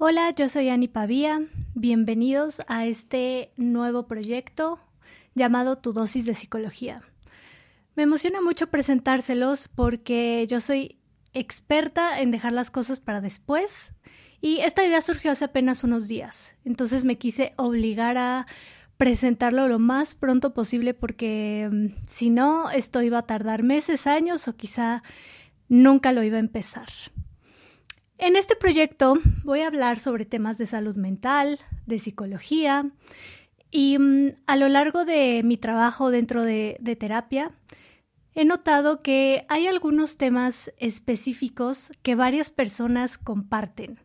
Hola, yo soy Ani Pavía. Bienvenidos a este nuevo proyecto llamado Tu dosis de psicología. Me emociona mucho presentárselos porque yo soy experta en dejar las cosas para después y esta idea surgió hace apenas unos días. Entonces me quise obligar a presentarlo lo más pronto posible porque mm, si no, esto iba a tardar meses, años o quizá nunca lo iba a empezar. En este proyecto voy a hablar sobre temas de salud mental, de psicología y mm, a lo largo de mi trabajo dentro de, terapia he notado que hay algunos temas específicos que varias personas comparten.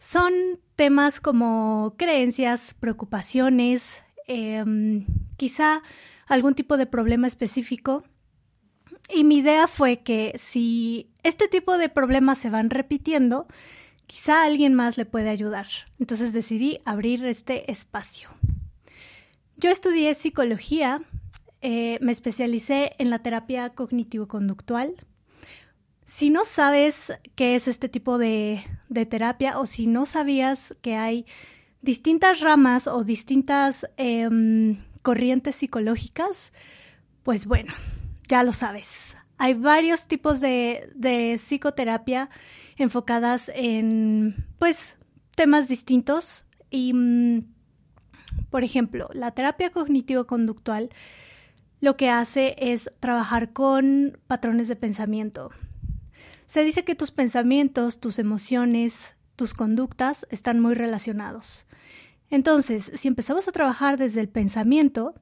Son temas como creencias, preocupaciones, em, quizá algún tipo de problema específico y mi idea fue que si este tipo de problemas se van repitiendo, quizá alguien más le puede ayudar. Entonces decidí abrir este espacio. Yo estudié psicología, eh, me especialicé en la terapia cognitivo-conductual. Si no sabes qué es este tipo de, terapia o si no sabías que hay distintas ramas o distintas em, corrientes psicológicas, pues bueno, ya lo sabes. Hay varios tipos de, psicoterapia enfocadas en, pues, temas distintos. Y, mm, por ejemplo, la terapia cognitivo-conductual lo que hace es trabajar con patrones de pensamiento. Se dice que tus pensamientos, tus emociones, tus conductas están muy relacionados. Entonces, si empezamos a trabajar desde el pensamiento,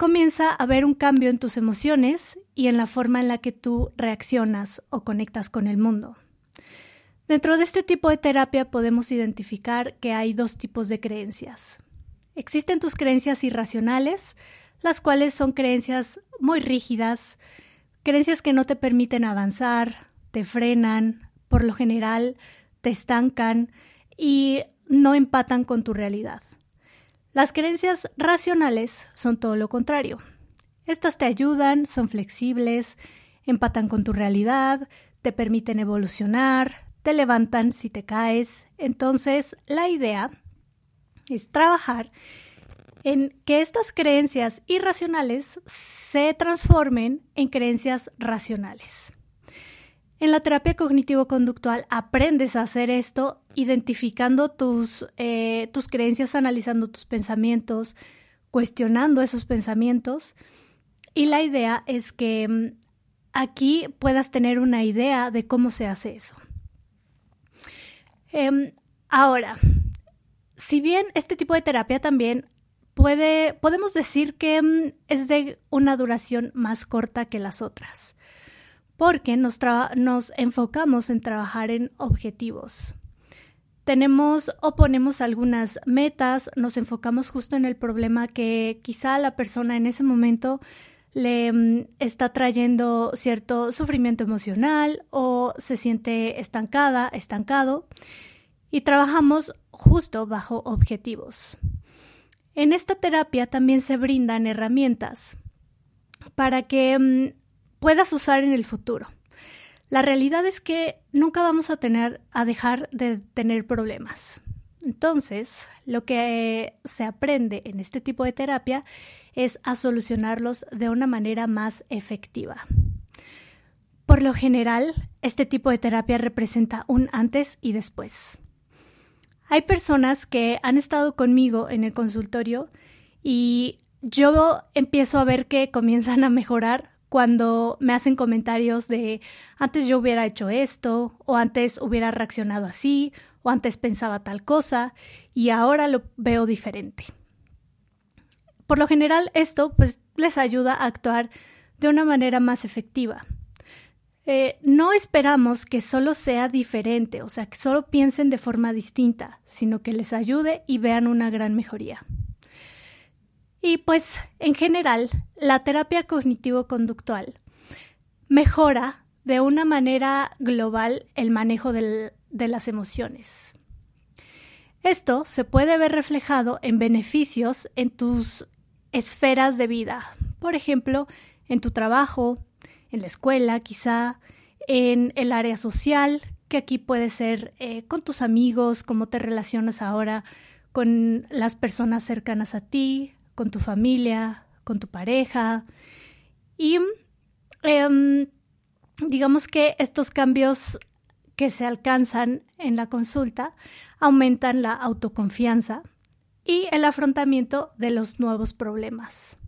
comienza a haber un cambio en tus emociones y en la forma en la que tú reaccionas o conectas con el mundo. Dentro de este tipo de terapia podemos identificar que hay dos tipos de creencias. Existen tus creencias irracionales, las cuales son creencias muy rígidas, creencias que no te permiten avanzar, te frenan, por lo general te estancan y no empatan con tu realidad. Las creencias racionales son todo lo contrario. Estas te ayudan, son flexibles, empatan con tu realidad, te permiten evolucionar, te levantan si te caes. Entonces, la idea es trabajar en que estas creencias irracionales se transformen en creencias racionales. En la terapia cognitivo-conductual aprendes a hacer esto identificando tus, eh, tus creencias, analizando tus pensamientos, cuestionando esos pensamientos. Y la idea es que mm, aquí puedas tener una idea de cómo se hace eso. Em, ahora, si bien este tipo de terapia también puede, podemos decir que mm, es de una duración más corta que las otras porque nos, enfocamos en trabajar en objetivos. Tenemos o ponemos algunas metas, nos enfocamos justo en el problema que quizá la persona en ese momento le mm, está trayendo cierto sufrimiento emocional o se siente estancada, estancado, y trabajamos justo bajo objetivos. En esta terapia también se brindan herramientas para que mm, puedas usar en el futuro. La realidad es que nunca vamos a tener a dejar de tener problemas. Entonces, lo que se aprende en este tipo de terapia es a solucionarlos de una manera más efectiva. Por lo general, este tipo de terapia representa un antes y después. Hay personas que han estado conmigo en el consultorio y yo empiezo a ver que comienzan a mejorar cuando me hacen comentarios de antes yo hubiera hecho esto, o antes hubiera reaccionado así, o antes pensaba tal cosa, y ahora lo veo diferente. Por lo general, esto pues les ayuda a actuar de una manera más efectiva. Eh, no esperamos que solo sea diferente, o sea, que solo piensen de forma distinta, sino que les ayude y vean una gran mejoría. Y pues, en general, la terapia cognitivo-conductual mejora de una manera global el manejo de las emociones. Esto se puede ver reflejado en beneficios en tus esferas de vida, por ejemplo, en tu trabajo, en la escuela quizá, en el área social, que aquí puede ser eh, con tus amigos, cómo te relacionas ahora con las personas cercanas a ti, con tu familia, con tu pareja. Y em, digamos que estos cambios que se alcanzan en la consulta aumentan la autoconfianza y el afrontamiento de los nuevos problemas.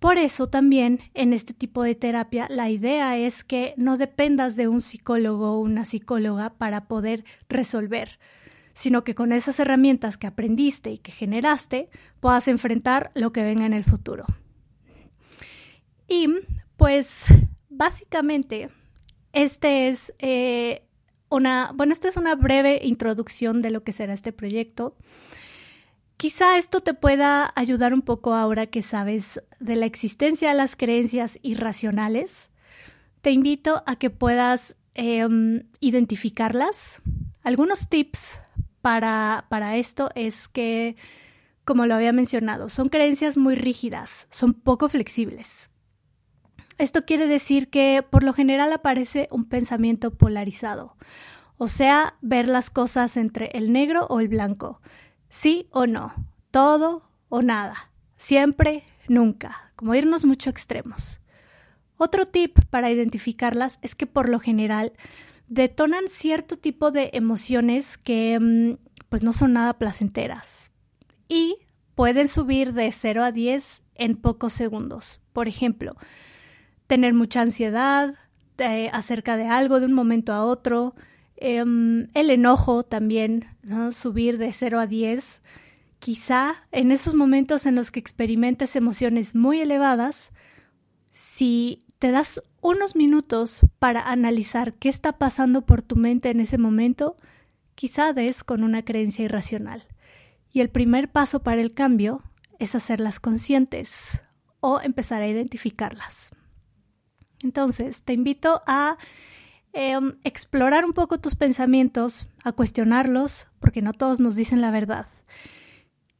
Por eso también en este tipo de terapia la idea es que no dependas de un psicólogo o una psicóloga para poder resolver, sino que con esas herramientas que aprendiste y que generaste puedas enfrentar lo que venga en el futuro. Y pues básicamente este es eh, una, bueno, esta es una breve introducción de lo que será este proyecto. Quizá esto te pueda ayudar un poco ahora que sabes de la existencia de las creencias irracionales. Te invito a que puedas em, identificarlas. Algunos tips para, para esto es que, como lo había mencionado, son creencias muy rígidas, son poco flexibles. Esto quiere decir que por lo general aparece un pensamiento polarizado, o sea, ver las cosas entre el negro o el blanco sí o no, todo o nada, siempre, nunca, como irnos mucho extremos. Otro tip para identificarlas es que por lo general detonan cierto tipo de emociones que mm, pues no son nada placenteras y pueden subir de 0 a 10 en pocos segundos. Por ejemplo, tener mucha ansiedad eh, acerca de algo de un momento a otro, Em, el enojo también, subir de 0 a 10. Quizá en esos momentos en los que experimentes emociones muy elevadas, si te das unos minutos para analizar qué está pasando por tu mente en ese momento, quizá des con una creencia irracional. Y el primer paso para el cambio es hacerlas conscientes o empezar a identificarlas. Entonces, te invito a Em, explorar un poco tus pensamientos, a cuestionarlos, porque no todos nos dicen la verdad.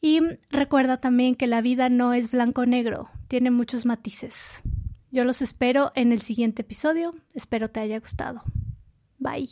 Y recuerda también que la vida no es blanco-negro, tiene muchos matices. Yo los espero en el siguiente episodio, espero te haya gustado. Bye.